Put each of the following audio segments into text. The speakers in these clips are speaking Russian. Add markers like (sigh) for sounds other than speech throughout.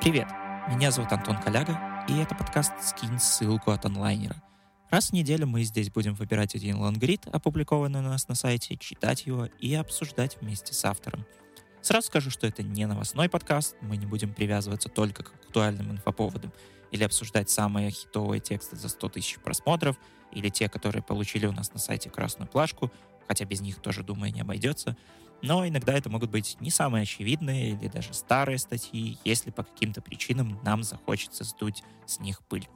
Привет, меня зовут Антон Коляга, и это подкаст «Скинь ссылку от онлайнера». Раз в неделю мы здесь будем выбирать один лонгрид, опубликованный у нас на сайте, читать его и обсуждать вместе с автором. Сразу скажу, что это не новостной подкаст, мы не будем привязываться только к актуальным инфоповодам или обсуждать самые хитовые тексты за 100 тысяч просмотров, или те, которые получили у нас на сайте красную плашку, хотя без них тоже, думаю, не обойдется. Но иногда это могут быть не самые очевидные или даже старые статьи, если по каким-то причинам нам захочется сдуть с них пыль.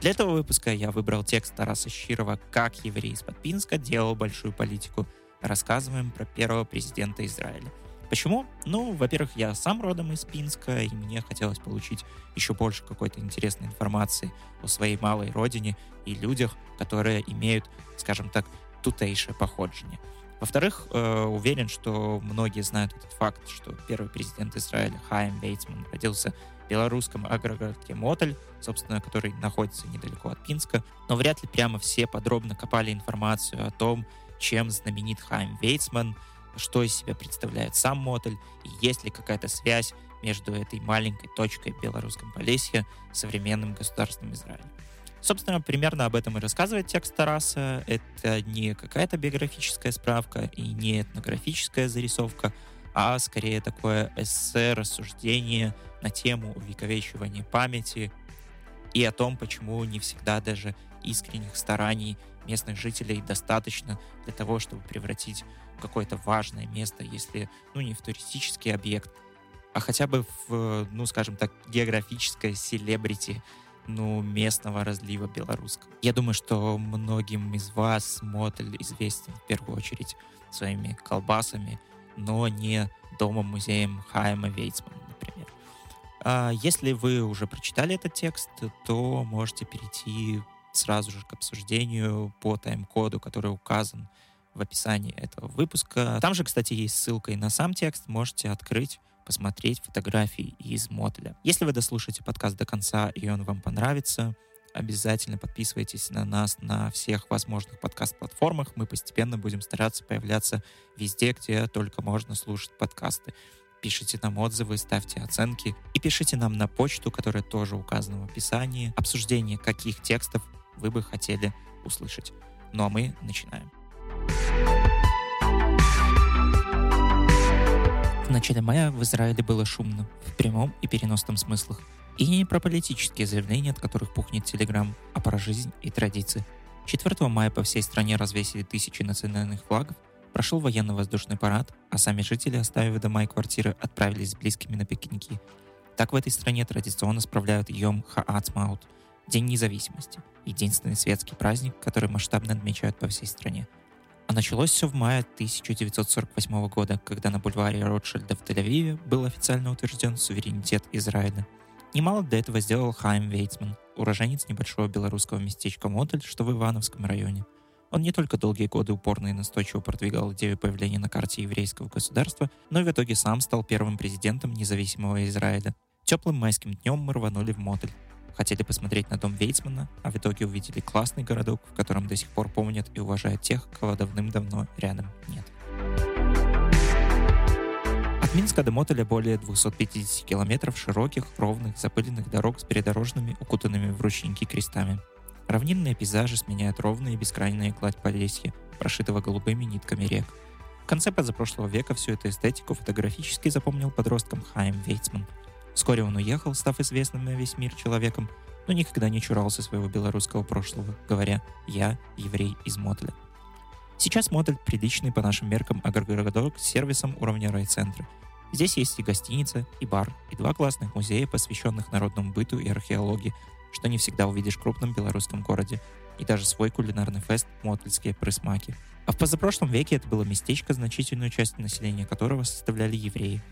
Для этого выпуска я выбрал текст Тараса Щирова «Как еврей из Подпинска делал большую политику». Рассказываем про первого президента Израиля – Почему? Ну, во-первых, я сам родом из Пинска, и мне хотелось получить еще больше какой-то интересной информации о своей малой родине и людях, которые имеют, скажем так, тутейшее походжение. Во-вторых, э, уверен, что многие знают этот факт, что первый президент Израиля Хайм Вейцман родился в белорусском агрогородке Мотель, собственно, который находится недалеко от Пинска, но вряд ли прямо все подробно копали информацию о том, чем знаменит Хайм Вейцман, что из себя представляет сам мотель, и есть ли какая-то связь между этой маленькой точкой в Белорусском Полесье с современным государством Израиля. Собственно, примерно об этом и рассказывает текст Тараса. Это не какая-то биографическая справка и не этнографическая зарисовка, а скорее такое эссе, рассуждение на тему увековечивания памяти и о том, почему не всегда даже искренних стараний местных жителей достаточно для того, чтобы превратить какое-то важное место, если, ну, не в туристический объект, а хотя бы в, ну, скажем так, географическое селебрити, ну, местного разлива белорусского. Я думаю, что многим из вас Мотель известен в первую очередь своими колбасами, но не домом-музеем Хайма Вейцмана, например. А если вы уже прочитали этот текст, то можете перейти сразу же к обсуждению по тайм-коду, который указан в описании этого выпуска. Там же, кстати, есть ссылка и на сам текст. Можете открыть посмотреть фотографии из мотеля. Если вы дослушаете подкаст до конца и он вам понравится, обязательно подписывайтесь на нас на всех возможных подкаст-платформах. Мы постепенно будем стараться появляться везде, где только можно слушать подкасты. Пишите нам отзывы, ставьте оценки и пишите нам на почту, которая тоже указана в описании, обсуждение каких текстов вы бы хотели услышать. Ну а мы начинаем. В начале мая в Израиле было шумно, в прямом и переносном смыслах. И не про политические заявления, от которых пухнет Телеграм, а про жизнь и традиции. 4 мая по всей стране развесили тысячи национальных флагов, прошел военно-воздушный парад, а сами жители, оставив дома и квартиры, отправились с близкими на пикники. Так в этой стране традиционно справляют Йом Хаацмаут – День независимости, единственный светский праздник, который масштабно отмечают по всей стране. А началось все в мае 1948 года, когда на бульваре Ротшильда в Тель-Авиве был официально утвержден суверенитет Израиля. Немало для этого сделал Хайм Вейцман, уроженец небольшого белорусского местечка Мотель, что в Ивановском районе. Он не только долгие годы упорно и настойчиво продвигал идею появления на карте еврейского государства, но и в итоге сам стал первым президентом независимого Израиля. Теплым майским днем мы рванули в Мотель, хотели посмотреть на дом Вейцмана, а в итоге увидели классный городок, в котором до сих пор помнят и уважают тех, кого давным-давно рядом нет. От Минска до Мотеля более 250 километров широких, ровных, запыленных дорог с передорожными, укутанными в ручники крестами. Равнинные пейзажи сменяют ровные бескрайние гладь Полесья, прошитого голубыми нитками рек. В конце позапрошлого века всю эту эстетику фотографически запомнил подростком Хайм Вейцман – Вскоре он уехал, став известным на весь мир человеком, но никогда не чурался своего белорусского прошлого, говоря «я еврей из Мотля». Сейчас Мотель приличный по нашим меркам агрогородок с сервисом уровня райцентра. Здесь есть и гостиница, и бар, и два классных музея, посвященных народному быту и археологии, что не всегда увидишь в крупном белорусском городе, и даже свой кулинарный фест «Мотельские прысмаки». А в позапрошлом веке это было местечко, значительную часть населения которого составляли евреи,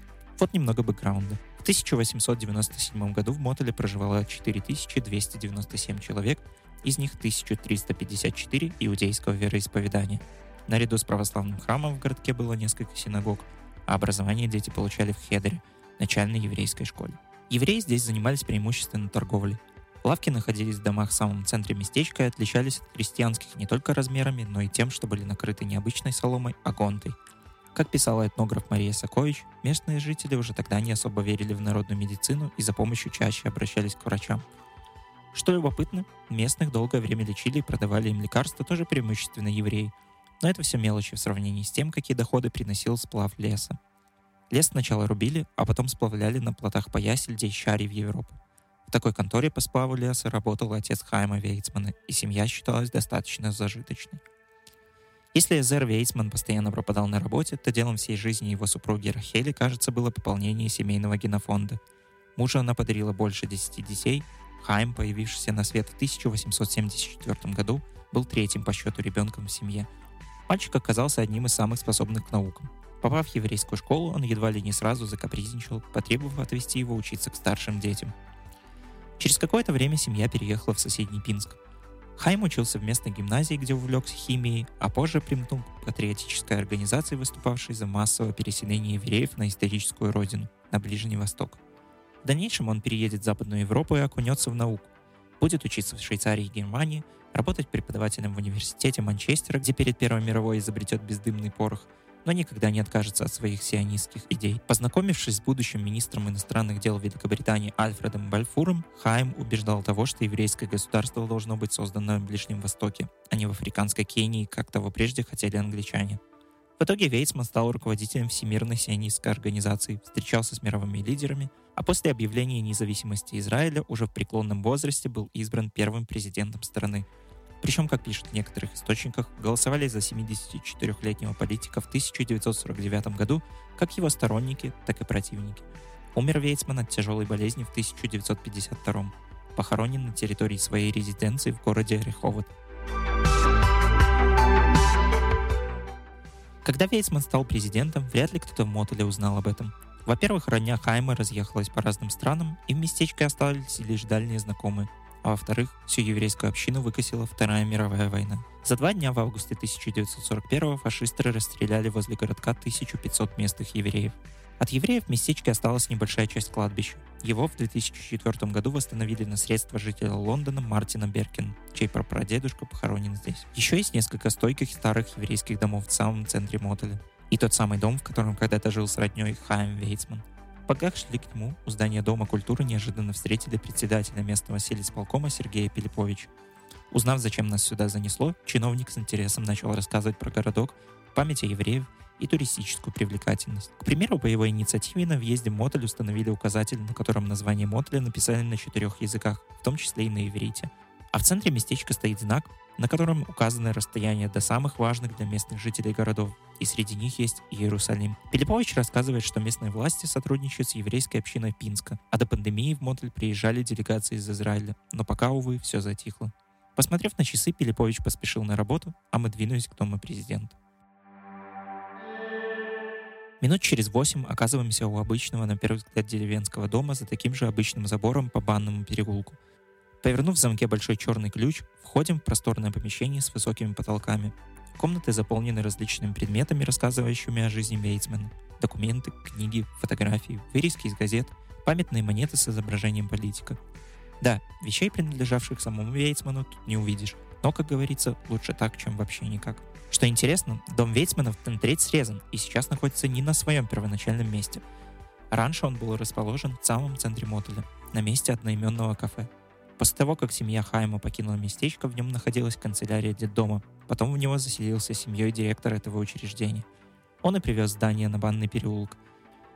вот немного бэкграунда. В 1897 году в Мотеле проживало 4297 человек, из них 1354 иудейского вероисповедания. Наряду с православным храмом в городке было несколько синагог, а образование дети получали в Хедере, начальной еврейской школе. Евреи здесь занимались преимущественно торговлей. Лавки находились в домах в самом центре местечка и отличались от крестьянских не только размерами, но и тем, что были накрыты не обычной соломой, а гонтой – Как писала этнограф Мария Сакович, местные жители уже тогда не особо верили в народную медицину и за помощью чаще обращались к врачам. Что любопытно, местных долгое время лечили и продавали им лекарства тоже преимущественно евреи. Но это все мелочи в сравнении с тем, какие доходы приносил сплав леса. Лес сначала рубили, а потом сплавляли на плотах по Ясельде и Щаре в Европу. В такой конторе по сплаву леса работал отец Хайма Вейцмана, и семья считалась достаточно зажиточной. Если Эзер Вейцман постоянно пропадал на работе, то делом всей жизни его супруги Рахели, кажется, было пополнение семейного генофонда. Мужу она подарила больше десяти детей. Хайм, появившийся на свет в 1874 году, был третьим по счету ребенком в семье. Мальчик оказался одним из самых способных к наукам. Попав в еврейскую школу, он едва ли не сразу закапризничал, потребовав отвести его учиться к старшим детям. Через какое-то время семья переехала в соседний Пинск. Хайм учился в местной гимназии, где увлекся химией, а позже примкнул к патриотической организации, выступавшей за массовое переселение евреев на историческую родину, на Ближний Восток. В дальнейшем он переедет в Западную Европу и окунется в науку. Будет учиться в Швейцарии и Германии, работать преподавателем в университете Манчестера, где перед Первой мировой изобретет бездымный порох – но никогда не откажется от своих сионистских идей. Познакомившись с будущим министром иностранных дел Великобритании Альфредом Бальфуром, Хайм убеждал того, что еврейское государство должно быть создано в Ближнем Востоке, а не в африканской Кении, как того прежде хотели англичане. В итоге Вейцман стал руководителем Всемирной сионистской организации, встречался с мировыми лидерами, а после объявления независимости Израиля уже в преклонном возрасте был избран первым президентом страны – причем, как пишут в некоторых источниках, голосовали за 74-летнего политика в 1949 году как его сторонники, так и противники. Умер Вейцман от тяжелой болезни в 1952 похоронен на территории своей резиденции в городе Реховод. Когда Вейцман стал президентом, вряд ли кто-то в Мотеле узнал об этом. Во-первых, родня Хайма разъехалась по разным странам, и в местечке остались лишь дальние знакомые, а во-вторых, всю еврейскую общину выкосила Вторая мировая война. За два дня в августе 1941 фашисты расстреляли возле городка 1500 местных евреев. От евреев в местечке осталась небольшая часть кладбища. Его в 2004 году восстановили на средства жителя Лондона Мартина Беркин, чей прапрадедушка похоронен здесь. Еще есть несколько стойких старых еврейских домов в самом центре Мотеля. И тот самый дом, в котором когда-то жил с родней Хайм Вейцман. Пока шли к нему, у здания Дома культуры неожиданно встретили председателя местного сельсполкома Сергея Пилиповича. Узнав, зачем нас сюда занесло, чиновник с интересом начал рассказывать про городок, память о евреев и туристическую привлекательность. К примеру, по его инициативе на въезде Мотель установили указатель, на котором название Мотеля написали на четырех языках, в том числе и на иврите. А в центре местечка стоит знак, на котором указаны расстояния до самых важных для местных жителей городов, и среди них есть Иерусалим. Пилипович рассказывает, что местные власти сотрудничают с еврейской общиной Пинска, а до пандемии в Мотель приезжали делегации из Израиля, но пока, увы, все затихло. Посмотрев на часы, Пилипович поспешил на работу, а мы двинулись к дому президента. Минут через восемь оказываемся у обычного, на первый взгляд, деревенского дома за таким же обычным забором по банному переулку – Повернув в замке большой черный ключ, входим в просторное помещение с высокими потолками. Комнаты заполнены различными предметами, рассказывающими о жизни Вейцмана. Документы, книги, фотографии, вырезки из газет, памятные монеты с изображением политика. Да, вещей, принадлежавших самому Вейцману, тут не увидишь. Но, как говорится, лучше так, чем вообще никак. Что интересно, дом Вейцманов на треть срезан и сейчас находится не на своем первоначальном месте. Раньше он был расположен в самом центре мотеля, на месте одноименного кафе. После того, как семья Хайма покинула местечко, в нем находилась канцелярия детдома. Потом в него заселился семьей директор этого учреждения. Он и привез здание на Банный переулок.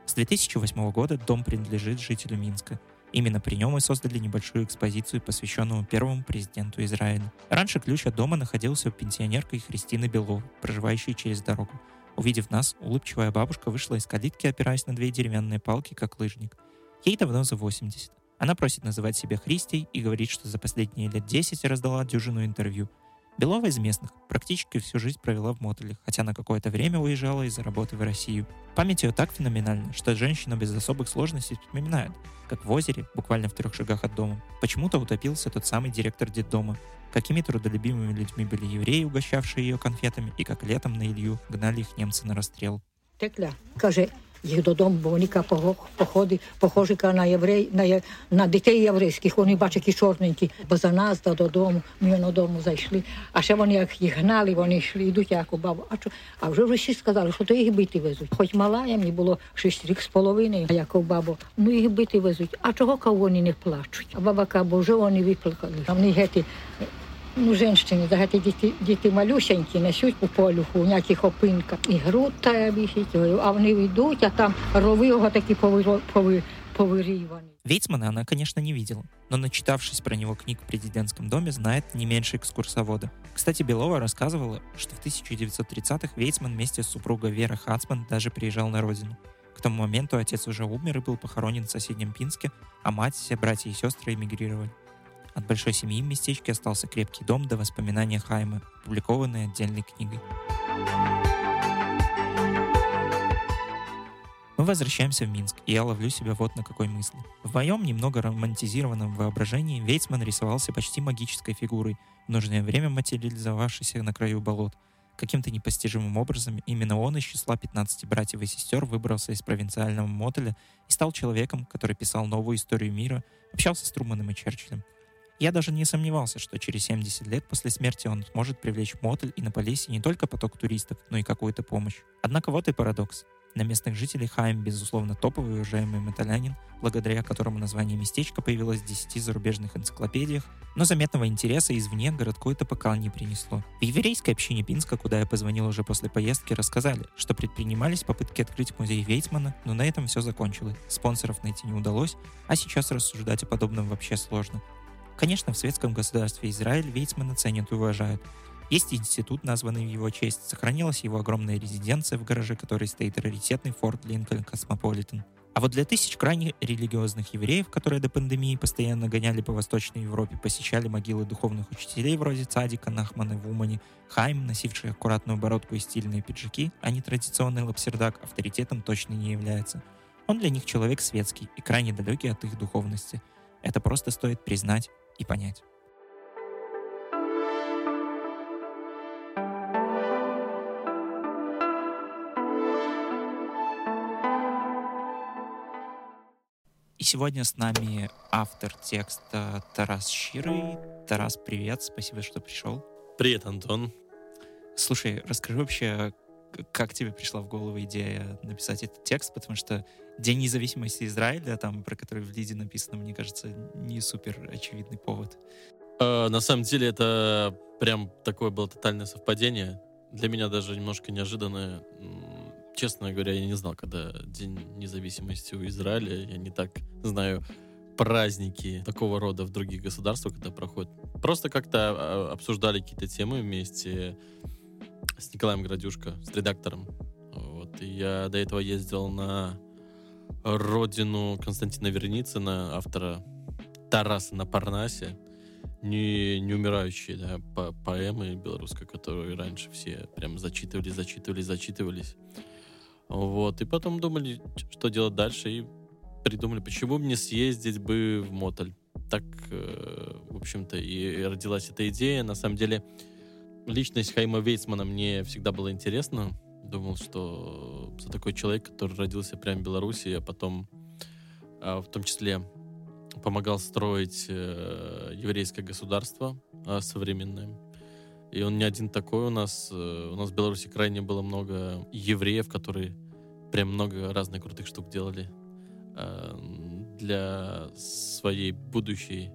С 2008 года дом принадлежит жителю Минска. Именно при нем и создали небольшую экспозицию, посвященную первому президенту Израиля. Раньше ключ от дома находился у пенсионерки Христины Беловой, проживающей через дорогу. Увидев нас, улыбчивая бабушка вышла из калитки, опираясь на две деревянные палки, как лыжник. Ей давно за 80. Она просит называть себя Христей и говорит, что за последние лет 10 раздала дюжину интервью. Белова из местных практически всю жизнь провела в мотеле, хотя на какое-то время уезжала из-за работы в Россию. Память ее так феноменальна, что женщина без особых сложностей вспоминает, как в озере, буквально в трех шагах от дома, почему-то утопился тот самый директор детдома, какими трудолюбимыми людьми были евреи, угощавшие ее конфетами, и как летом на Илью гнали их немцы на расстрел. Текля, каже, їх додому, бо вони походи, похожі на єврей, на, на дітей єврейських. Вони бачать, які чорненькі, бо за нас да додому, ми додому зайшли. А ще вони, як їх гнали, вони йшли, йдуть як у бабу. А, чо? а вже всі сказали, що то їх бити везуть. Хоч мала, я мені було шість рік з половиною, як у бабу. Ну їх бити везуть. А чого кого вони не плачуть? А баба бо вже вони виплакали. А вони гети ну, женщини, загати діти, діти малюсенькі, несуть у полюху, у ніяких опинках. І груд та вісить, а вони йдуть, а там рови його такі повир, повир, повырываны. Вейцмана она, конечно, не видела, но начитавшись про него книг в президентском доме, знает не меньше экскурсовода. Кстати, Белова рассказывала, что в 1930-х Вейцман вместе с супругой Вера Хацман даже приезжал на родину. К тому моменту отец уже умер и был похоронен в соседнем Пинске, а мать, все братья и сестры эмигрировали. От большой семьи в местечке остался крепкий дом до воспоминания Хайма, опубликованные отдельной книгой. Мы возвращаемся в Минск, и я ловлю себя вот на какой мысли. В моем немного романтизированном воображении Вейцман рисовался почти магической фигурой, в нужное время материализовавшейся на краю болот. Каким-то непостижимым образом именно он из числа 15 братьев и сестер выбрался из провинциального мотеля и стал человеком, который писал новую историю мира, общался с Труманом и Черчиллем. Я даже не сомневался, что через 70 лет после смерти он сможет привлечь Мотель и на Полесье не только поток туристов, но и какую-то помощь. Однако вот и парадокс. На местных жителей Хайм, безусловно, топовый уважаемый металянин, благодаря которому название местечка появилось в 10 зарубежных энциклопедиях, но заметного интереса извне городку это пока не принесло. В еврейской общине Пинска, куда я позвонил уже после поездки, рассказали, что предпринимались попытки открыть музей Вейцмана, но на этом все закончилось. Спонсоров найти не удалось, а сейчас рассуждать о подобном вообще сложно. Конечно, в светском государстве Израиль Вейцмана ценят и уважают. Есть институт, названный в его честь, сохранилась его огромная резиденция, в гараже которой стоит раритетный Форд Линкольн Космополитен. А вот для тысяч крайне религиозных евреев, которые до пандемии постоянно гоняли по Восточной Европе, посещали могилы духовных учителей вроде цадика Нахмана в Умани, Хайм, носивший аккуратную бородку и стильные пиджаки, а не традиционный лапсердак, авторитетом точно не является. Он для них человек светский и крайне далекий от их духовности. Это просто стоит признать и понять. И сегодня с нами автор текста Тарас Щирый. Тарас, привет, спасибо, что пришел. Привет, Антон. Слушай, расскажи вообще, как тебе пришла в голову идея написать этот текст, потому что День независимости Израиля, там, про который в Лиде написано, мне кажется, не супер очевидный повод. Э, на самом деле это прям такое было тотальное совпадение. Для меня даже немножко неожиданное. Честно говоря, я не знал, когда День независимости у Израиля. Я не так знаю праздники такого рода в других государствах, когда проходят. Просто как-то а, обсуждали какие-то темы вместе с Николаем Градюшко, с редактором. Вот. И я до этого ездил на родину Константина Верницына, автора Тараса на Парнасе, не, не умирающие да, по поэмы белорусской, которые раньше все прям зачитывали, зачитывали, зачитывались. Вот. И потом думали, что делать дальше, и придумали, почему бы не съездить бы в Мотоль. Так, э, в общем-то, и родилась эта идея. На самом деле, личность Хайма Вейцмана мне всегда была интересна думал, что за такой человек, который родился прямо в Беларуси, а потом а, в том числе помогал строить э, еврейское государство э, современное. И он не один такой у нас. Э, у нас в Беларуси крайне было много евреев, которые прям много разных крутых штук делали э, для своей будущей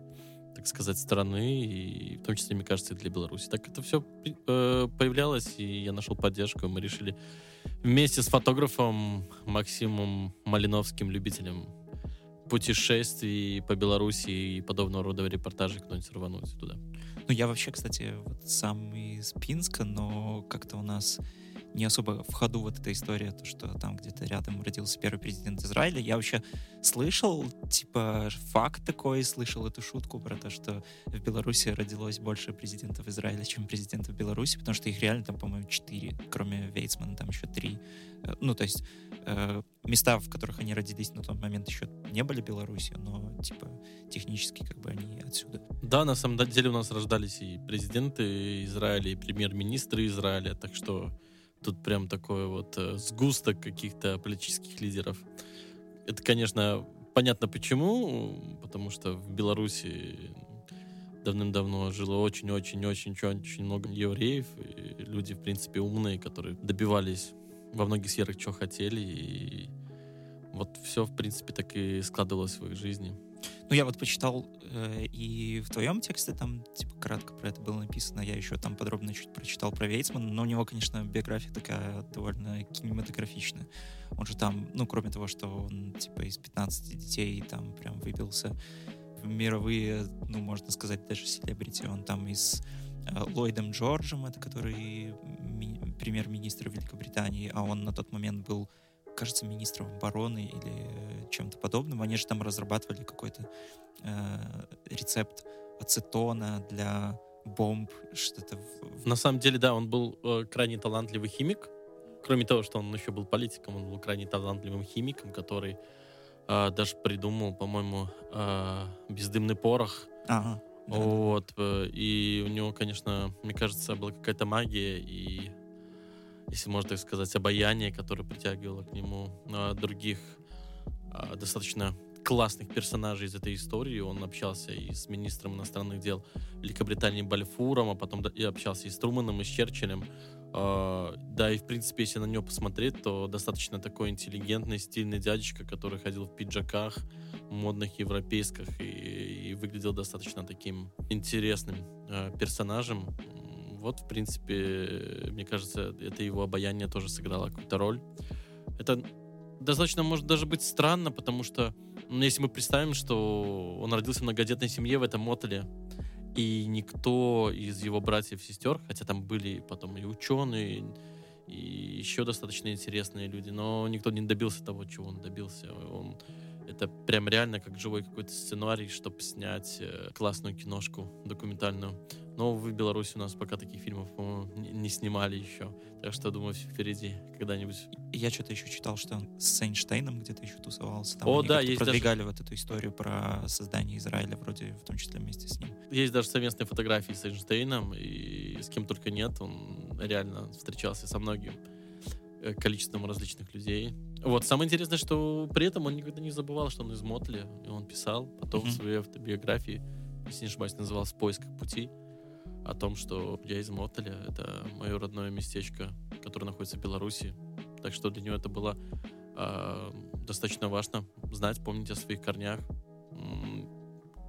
так сказать, страны, и в том числе, мне кажется, и для Беларуси. Так это все э, появлялось, и я нашел поддержку, и мы решили вместе с фотографом Максимом Малиновским, любителем путешествий по Беларуси и подобного рода репортажей кто-нибудь рвануть туда. Ну, я вообще, кстати, вот сам из Пинска, но как-то у нас не особо в ходу вот эта история, то, что там где-то рядом родился первый президент Израиля. Я вообще слышал, типа, факт такой, слышал эту шутку про то, что в Беларуси родилось больше президентов Израиля, чем президентов Беларуси, потому что их реально там, по-моему, четыре, кроме Вейцмана, там еще три. Э, ну, то есть э, места, в которых они родились на тот момент еще не были Беларусью, но, типа, технически как бы они отсюда. Да, на самом деле у нас рождались и президенты Израиля, и премьер-министры Израиля, так что тут прям такой вот э, сгусток каких-то политических лидеров. Это, конечно, понятно почему, потому что в Беларуси давным-давно жило очень-очень-очень-очень много евреев, и люди, в принципе, умные, которые добивались во многих сферах, чего хотели, и вот все, в принципе, так и складывалось в их жизни. Ну, я вот почитал э, и в твоем тексте там, типа, кратко про это было написано. Я еще там подробно чуть прочитал про Вейцмана, но у него, конечно, биография такая довольно кинематографичная. Он же там, ну, кроме того, что он, типа, из 15 детей там прям выбился в мировые, ну, можно сказать, даже селебрити. Он там из э, Ллойдом Джорджем, это который ми- премьер-министр Великобритании, а он на тот момент был кажется, министром обороны или чем-то подобным. Они же там разрабатывали какой-то э, рецепт ацетона для бомб, что-то. На самом деле, да, он был э, крайне талантливый химик. Кроме того, что он еще был политиком, он был крайне талантливым химиком, который э, даже придумал, по-моему, э, бездымный порох. Ага. Да, вот. Э, и у него, конечно, мне кажется, была какая-то магия и если можно так сказать, обаяние, которое притягивало к нему а, других а, достаточно классных персонажей из этой истории. Он общался и с министром иностранных дел Великобритании Бальфуром, а потом и общался и с Труманом, и с Черчиллем. Uh, да, и в принципе, если на него посмотреть, то достаточно такой интеллигентный, стильный дядечка, который ходил в пиджаках, модных европейских, и, и выглядел достаточно таким интересным персонажем вот, в принципе, мне кажется, это его обаяние тоже сыграло какую-то роль. Это достаточно может даже быть странно, потому что, ну, если мы представим, что он родился в многодетной семье в этом мотеле, и никто из его братьев и сестер, хотя там были потом и ученые, и еще достаточно интересные люди, но никто не добился того, чего он добился. Он это прям реально как живой какой-то сценарий, чтобы снять э, классную киношку документальную. Но в Беларуси у нас пока таких фильмов, по-моему, не снимали еще. Так что, думаю, впереди когда-нибудь. Я что-то еще читал, что он с Эйнштейном где-то еще тусовался. Там О, да, есть продвигали даже... вот эту историю про создание Израиля, вроде в том числе вместе с ним. Есть даже совместные фотографии с Эйнштейном, и с кем только нет. Он реально встречался со многим э, количеством различных людей. Вот, самое интересное, что при этом он никогда не забывал, что он из Мотли, и он писал потом mm-hmm. в своей автобиографии, если не ошибаюсь, называлась «В поисках пути», о том, что я из Мотеля, это мое родное местечко, которое находится в Беларуси. Так что для него это было э, достаточно важно знать, помнить о своих корнях.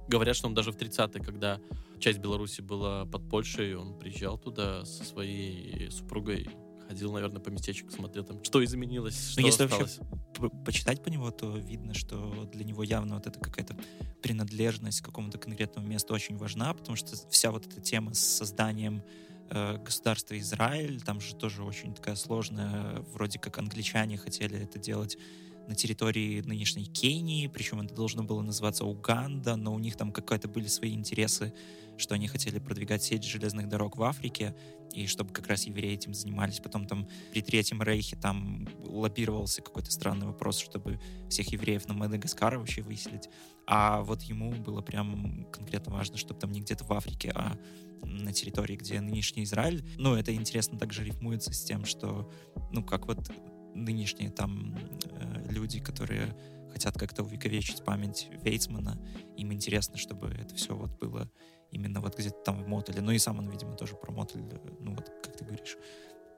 Говорят, что он даже в 30-е, когда часть Беларуси была под Польшей, он приезжал туда со своей супругой ходил, наверное, по местечку, смотрел там, что изменилось, ну, что Но если осталось. вообще почитать по него, то видно, что для него явно вот эта какая-то принадлежность к какому-то конкретному месту очень важна, потому что вся вот эта тема с созданием э, государства Израиль, там же тоже очень такая сложная, вроде как англичане хотели это делать на территории нынешней Кении, причем это должно было называться Уганда, но у них там какие-то были свои интересы, что они хотели продвигать сеть железных дорог в Африке, и чтобы как раз евреи этим занимались. Потом там при Третьем Рейхе там лоббировался какой-то странный вопрос, чтобы всех евреев на Мадагаскар вообще выселить. А вот ему было прям конкретно важно, чтобы там не где-то в Африке, а на территории, где нынешний Израиль. Ну, это интересно также рифмуется с тем, что, ну, как вот нынешние там э, люди, которые хотят как-то увековечить память Вейцмана, им интересно, чтобы это все вот было именно вот где-то там в Мотеле. Ну и сам он, видимо, тоже про Мотель, ну вот, как ты говоришь,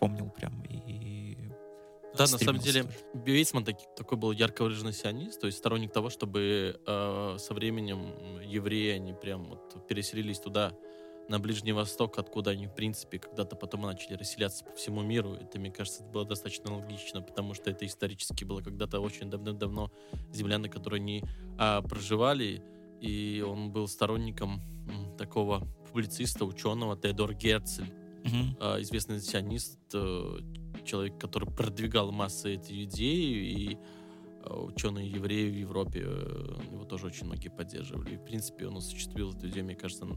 помнил прям и да, на самом деле, Вейцман таки, такой был ярко выраженный сионист, то есть сторонник того, чтобы э, со временем евреи, они прям вот переселились туда, на Ближний Восток, откуда они, в принципе, когда-то потом начали расселяться по всему миру. Это, мне кажется, было достаточно логично, потому что это исторически было когда-то очень давно-давно земля, на которой они а, проживали, и он был сторонником м, такого публициста, ученого Теодор Герцель, mm-hmm. а, известный сионист, а, человек, который продвигал массы эти идеи, и а, ученые евреи в Европе а, его тоже очень многие поддерживали. И, в принципе, он осуществил эту идею, мне кажется, на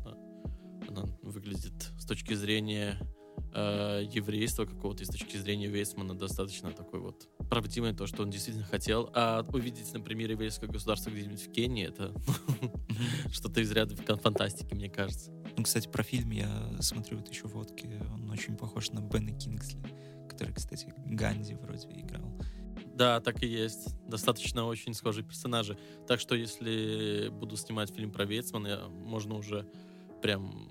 она выглядит с точки зрения э, еврейства какого-то, и с точки зрения Вейсмана достаточно такой вот правдивый, то, что он действительно хотел. А увидеть, например, еврейское государство где-нибудь в Кении, это (laughs) что-то из ряда фантастики, мне кажется. Ну, кстати, про фильм я смотрю вот еще водки. Он очень похож на Бена Кингсли, который, кстати, Ганди вроде играл. Да, так и есть. Достаточно очень схожие персонажи. Так что если буду снимать фильм про Вейцмана, можно уже прям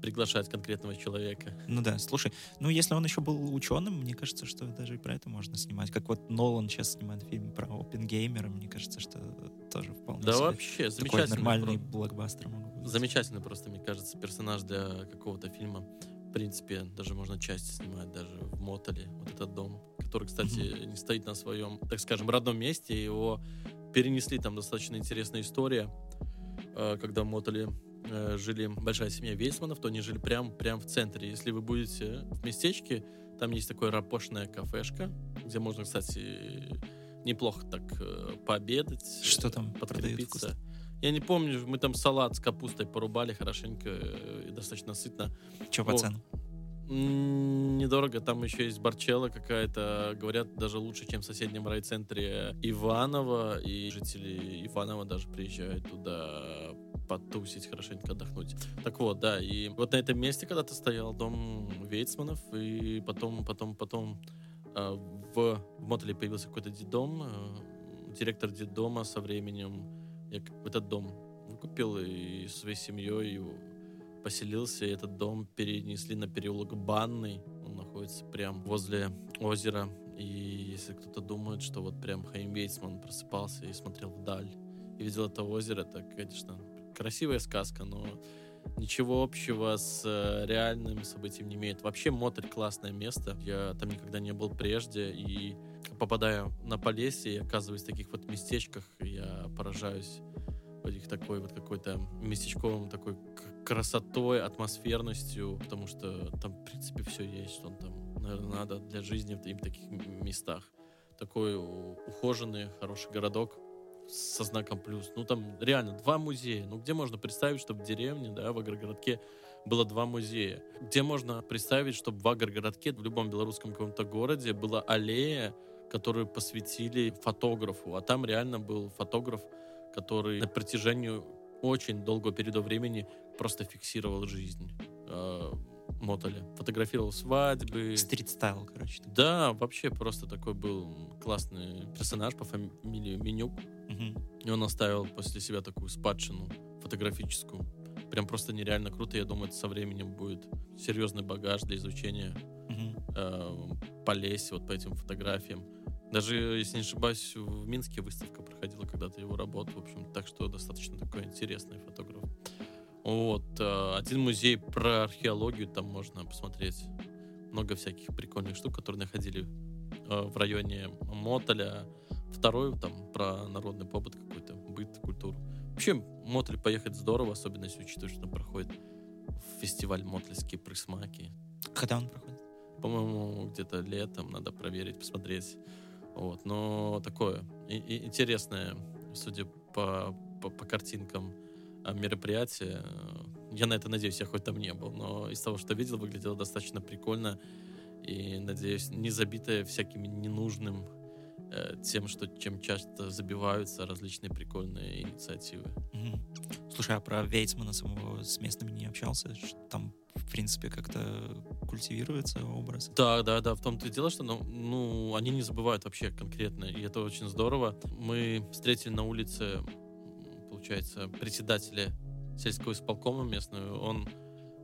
приглашать конкретного человека. Ну да, слушай, ну если он еще был ученым, мне кажется, что даже и про это можно снимать. Как вот Нолан сейчас снимает фильм про опенгеймера, мне кажется, что тоже вполне Да себе вообще, такой замечательный. нормальный про- блокбастер мог быть. Замечательный просто, мне кажется, персонаж для какого-то фильма. В принципе, даже можно части снимать, даже в Мотоле, вот этот дом, который, кстати, не стоит на своем, так скажем, родном месте, его перенесли, там достаточно интересная история, Э, когда в Мотоле э, жили большая семья Вейсманов, то они жили прям, прям в центре. Если вы будете в местечке, там есть такая рапошная кафешка, где можно, кстати, неплохо так э, пообедать. Что э, там продают подкрепиться. Я не помню, мы там салат с капустой порубали хорошенько э, и достаточно сытно. Че по ценам? Недорого, там еще есть барчела какая-то, говорят, даже лучше, чем в соседнем райцентре Иваново, и жители Иванова даже приезжают туда потусить, хорошенько отдохнуть. Так вот, да, и вот на этом месте когда-то стоял дом Вейцманов, и потом, потом, потом э, в, в Мотеле появился какой-то детдом, э, директор детдома со временем я этот дом купил и своей семьей его поселился, и этот дом перенесли на переулок Банный. Он находится прям возле озера. И если кто-то думает, что вот прям Хаим Вейцман просыпался и смотрел вдаль и видел это озеро, это, конечно, красивая сказка, но ничего общего с э, реальным событием не имеет. Вообще Мотель классное место. Я там никогда не был прежде, и попадая на Полесье и оказываясь в таких вот местечках, я поражаюсь этих такой вот какой-то местечковым такой красотой, атмосферностью, потому что там, в принципе, все есть, что там, наверное, надо для жизни в таких местах. Такой ухоженный, хороший городок со знаком плюс. Ну, там реально два музея. Ну, где можно представить, чтобы в деревне, да, в агрогородке было два музея? Где можно представить, чтобы в агрогородке, в любом белорусском каком-то городе была аллея, которую посвятили фотографу, а там реально был фотограф, который на протяжении очень долгого периода времени просто фиксировал жизнь э, Мотоля. Фотографировал свадьбы. Стрит-стайл, короче. Да, вообще просто такой был классный персонаж по фамилии Менюк. Мгм. И он оставил после себя такую спадщину фотографическую. Прям просто нереально круто. Я думаю, это со временем будет серьезный багаж для изучения Мгм. э, полезть вот по этим фотографиям. Даже, если не ошибаюсь, в Минске выставка проходила когда-то его работу, в общем, так что достаточно такой интересный фотограф. Вот, э, один музей про археологию, там можно посмотреть много всяких прикольных штук, которые находили э, в районе Мотоля. Второй там про народный побыт какой-то, быт, культуру. Вообще, Мотоль поехать здорово, особенно если учитывать, что там проходит фестиваль Мотольские присмаки. Когда он проходит? По-моему, где-то летом надо проверить, посмотреть. Вот, но такое и- и интересное, судя по, по, по картинкам а, мероприятие. Э, Я на это надеюсь, я хоть там не был, но из того, что видел, выглядело достаточно прикольно. И, надеюсь, не забитое всякими ненужным э, тем, что чем часто забиваются различные прикольные инициативы. Мгм. Слушай, а про Вейцмана самого с местными не общался? Что Там, в принципе, как-то культивируется образ? Да, да, да, в том-то и дело, что ну, ну, они не забывают вообще конкретно, и это очень здорово. Мы встретили на улице, получается, председателя сельского исполкома местного, он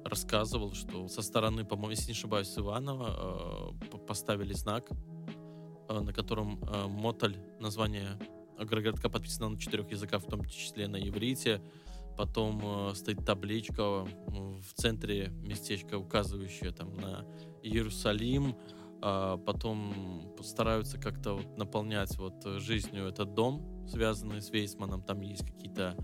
рассказывал, что со стороны, по-моему, если не ошибаюсь, Иванова э, поставили знак, э, на котором э, Моталь, название агрогородка подписано на четырех языках, в том числе на иврите. Потом э, стоит табличка э, в центре местечка, указывающая там на Иерусалим. А потом стараются как-то вот наполнять вот э, жизнью этот дом, связанный с Вейсманом. Там есть какие-то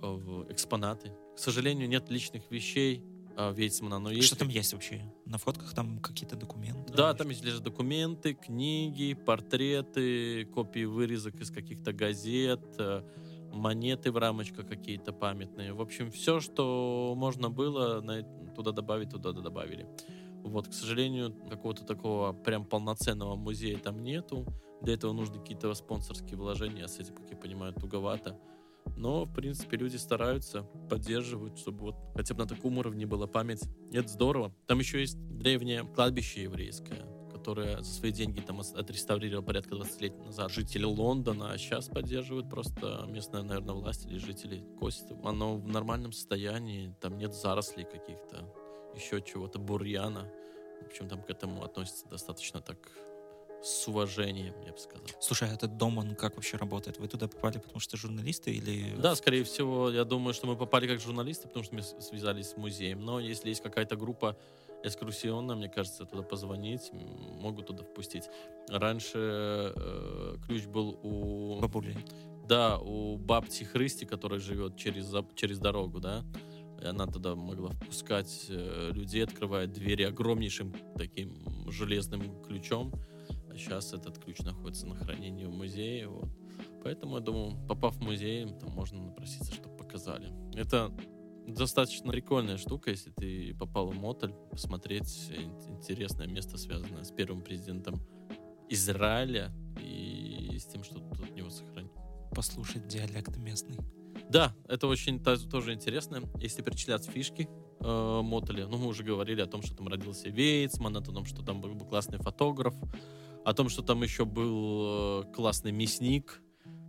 э, экспонаты. К сожалению, нет личных вещей э, Вейсмана, но есть Что там есть вообще? На фотках там какие-то документы? да, там есть лежат документы, книги, портреты, копии вырезок из каких-то газет, э, монеты в рамочках какие-то памятные. В общем, все, что можно было на туда добавить, туда добавили. Вот, к сожалению, какого-то такого прям полноценного музея там нету. Для этого нужны какие-то спонсорские вложения, а с этим, как я понимаю, туговато. Но, в принципе, люди стараются, поддерживают, чтобы вот хотя бы на таком уровне была память. Это здорово. Там еще есть древнее кладбище еврейское, которое за свои деньги там от- отреставрировал порядка 20 лет назад жители Лондона, а сейчас поддерживают просто местная, наверное, власть или жители Кости. Оно в нормальном состоянии, там нет зарослей каких-то, еще чего-то, бурьяна. В общем, там к этому относятся достаточно так с уважением, я бы сказал. Слушай, а этот дом, он как вообще работает? Вы туда попали, потому что журналисты или... Да, скорее всего, я думаю, что мы попали как журналисты, потому что мы связались с музеем. Но если есть какая-то группа экскурсионная, мне кажется, туда позвонить, могут туда впустить. Раньше э, ключ был у... Бабули. Да, у бабти Христи, которая живет через, через дорогу, да. И она туда могла впускать э, людей, открывая двери огромнейшим таким железным ключом. Сейчас этот ключ находится на хранении в музее. Вот. Поэтому, я думаю, попав в музей, там можно напроситься, чтобы показали. Это достаточно прикольная штука, если ты попал в Мотель, посмотреть ин- интересное место, связанное с первым президентом Израиля и с тем, что тут от него сохранить. Послушать диалект местный. Да, это очень тоже интересно. Если перечислять фишки э, Мотеля, ну, мы уже говорили о том, что там родился Вейцман, о том, что там был классный фотограф, о том, что там еще был э, классный мясник,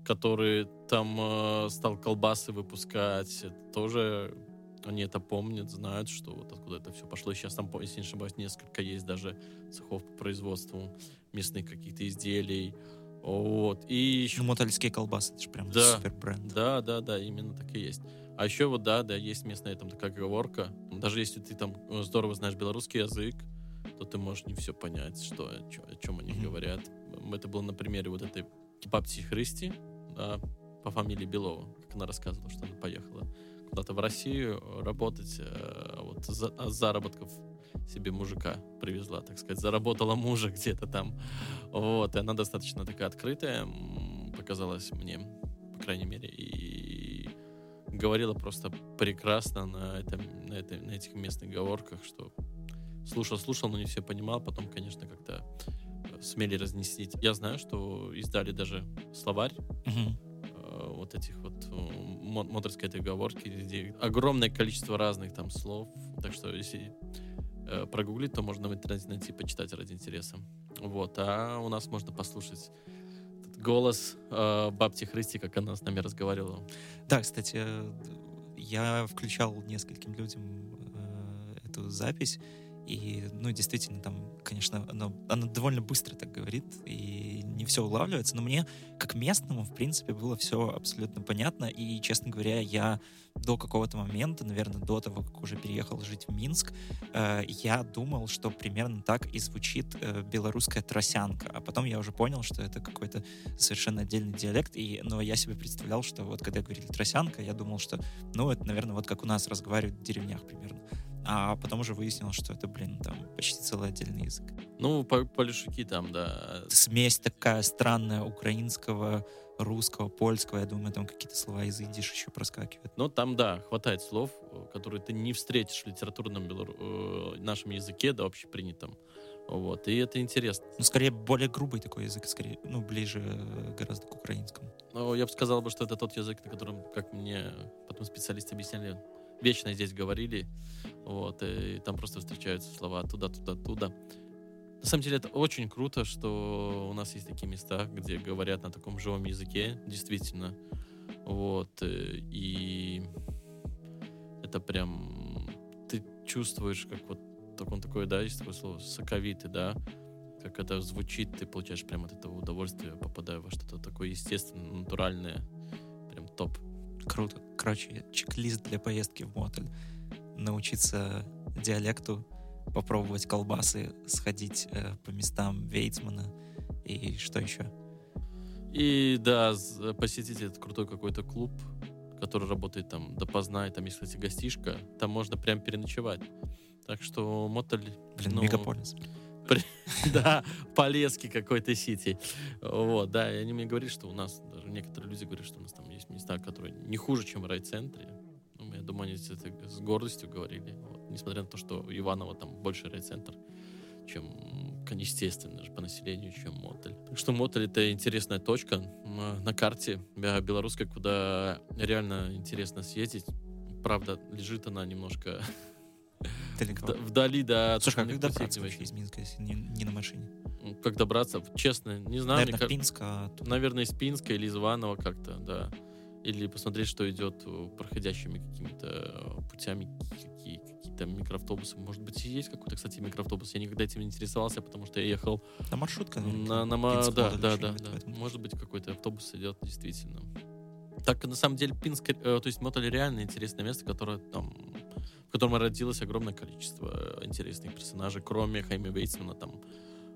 который там э, стал колбасы выпускать. Это тоже они это помнят, знают, что вот откуда это все пошло. И сейчас там, если не ошибаюсь, несколько есть даже цехов по производству мясных каких-то изделий. Вот. И еще Ну, мотольские колбасы, это же прям Да. супер бренд. да, да, да, именно так и есть. А еще вот, да, да, есть местная там такая оговорка. Даже если ты там э, здорово знаешь белорусский язык, то ты можешь не все понять, что, о, чё- о чем они говорят. Это было на примере вот этой бабти Христи, да, по фамилии Белова, как она рассказывала, что она поехала куда-то в Россию э, работать, э, вот за, а заработков себе мужика привезла, так сказать, заработала мужа (laughs) где-то там. Вот, и она достаточно такая открытая, показалась мне, по крайней мере, и говорила просто прекрасно на, этом, на, этой, на этих местных говорках, что слушал, слушал, но не все понимал, потом, конечно, как-то э, смели разнести. Я знаю, что издали даже словарь э, вот этих вот э, мо- моторской этой оговорки, где огромное количество разных там слов. Так что если прогуглить, то можно в интернете найти, почитать ради интереса. Вот. А у нас можно послушать голос э, бабти Христи, как она с нами разговаривала. Да, кстати, я включал нескольким людям э, эту запись, и, ну, действительно, там, конечно, она, она довольно быстро так говорит, и не все улавливается, но мне, как местному, в принципе, было все абсолютно понятно, и, честно говоря, я до какого-то момента, наверное, до того, как уже переехал жить в Минск, э, я думал, что примерно так и звучит э, белорусская тросянка, а потом я уже понял, что это какой-то совершенно отдельный диалект, и, но я себе представлял, что вот когда говорили тросянка, я думал, что, ну, это, наверное, вот как у нас разговаривают в деревнях примерно. А потом уже выяснилось, что это, блин, там почти целый отдельный язык. Ну, по- полишуки там, да. Смесь такая странная украинского, русского, польского. Я думаю, там какие-то слова из идиш еще проскакивают. Но там, да, хватает слов, которые ты не встретишь в литературном белору- э, нашем языке, да, общепринятом. Вот. И это интересно. Ну, скорее, более грубый такой язык, скорее, ну, ближе э, гораздо к украинскому. Ну, я бы сказал, что это тот язык, на котором, как мне потом специалисты объясняли, вечно здесь говорили. Вот, и там просто встречаются слова туда, туда, туда. На самом деле это очень круто, что у нас есть такие места, где говорят на таком живом языке, действительно. Вот, э, и это прям ты чувствуешь, как вот так он такой, да, есть такое слово, соковитый, да, как это звучит, ты получаешь прям от этого удовольствие, попадая во что-то такое естественное, натуральное, прям топ. Круто. Короче, чек-лист для поездки в мотель. Научиться диалекту, попробовать колбасы, сходить э, по местам Вейцмана и что еще? И да, посетить этот крутой какой-то клуб, который работает там допоздна, и там есть, кстати, гостишка, там можно прям переночевать. Так что мотель... Блин, ну, мегаполис. (laughs) Да, Полесский какой-то сити. Вот, да, и они мне говорят, что у нас, даже некоторые люди говорят, что у нас там есть места, которые не хуже, чем в райцентре. Ну, я думаю, они это с гордостью говорили. Вот, несмотря на то, что Иваново там больше райцентр, чем, естественно же, по населению, чем Мотель. Так что Мотель — это интересная точка на карте белорусской, куда реально интересно съездить. Правда, лежит она немножко Далеко. вда- вдали, да. Слушай, а как добраться вообще из Минска, если не, не на машине? Как добраться? Честно, не знаю. Наверное, мне ка- Пинска. Наверное, из Пинска или из Иваново как-то, да. Или посмотреть, что идет э, проходящими какими-то э, путями, какие, какие-то микроавтобусы. Может быть, и есть какой-то, кстати, микроавтобус. Я никогда этим не интересовался, потому что я ехал На маршрутка. на, на Пинск, да, да, да, да. Может быть, какой-то автобус идет, действительно. Так, на самом деле, Пинск, э, то есть Мотоль реально интересное место, которое там, котором родилось огромное количество э, интересных персонажей, кроме Хайме Вейцмана, там,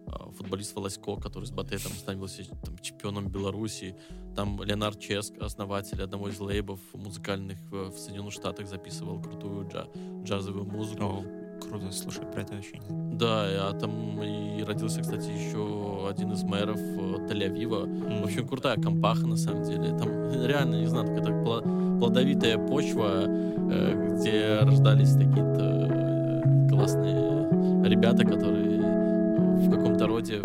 э, футболист Волосько, который с Батэ там становился там, чемпионом Беларуси, там Леонард Ческ, основатель одного из лейбов музыкальных в, в Соединенных Штатах, записывал крутую джа- джазовую музыку. О, круто, слушай, про это вообще не. Да, а там и родился, кстати, еще один из мэров э, Тель-Авива, М. в общем, крутая компаха, на самом деле. Там (laughs) реально, не знаю, какая-то пла- плодовитая почва, э, где рождались такие-то э, классные ребята, которые в каком-то роде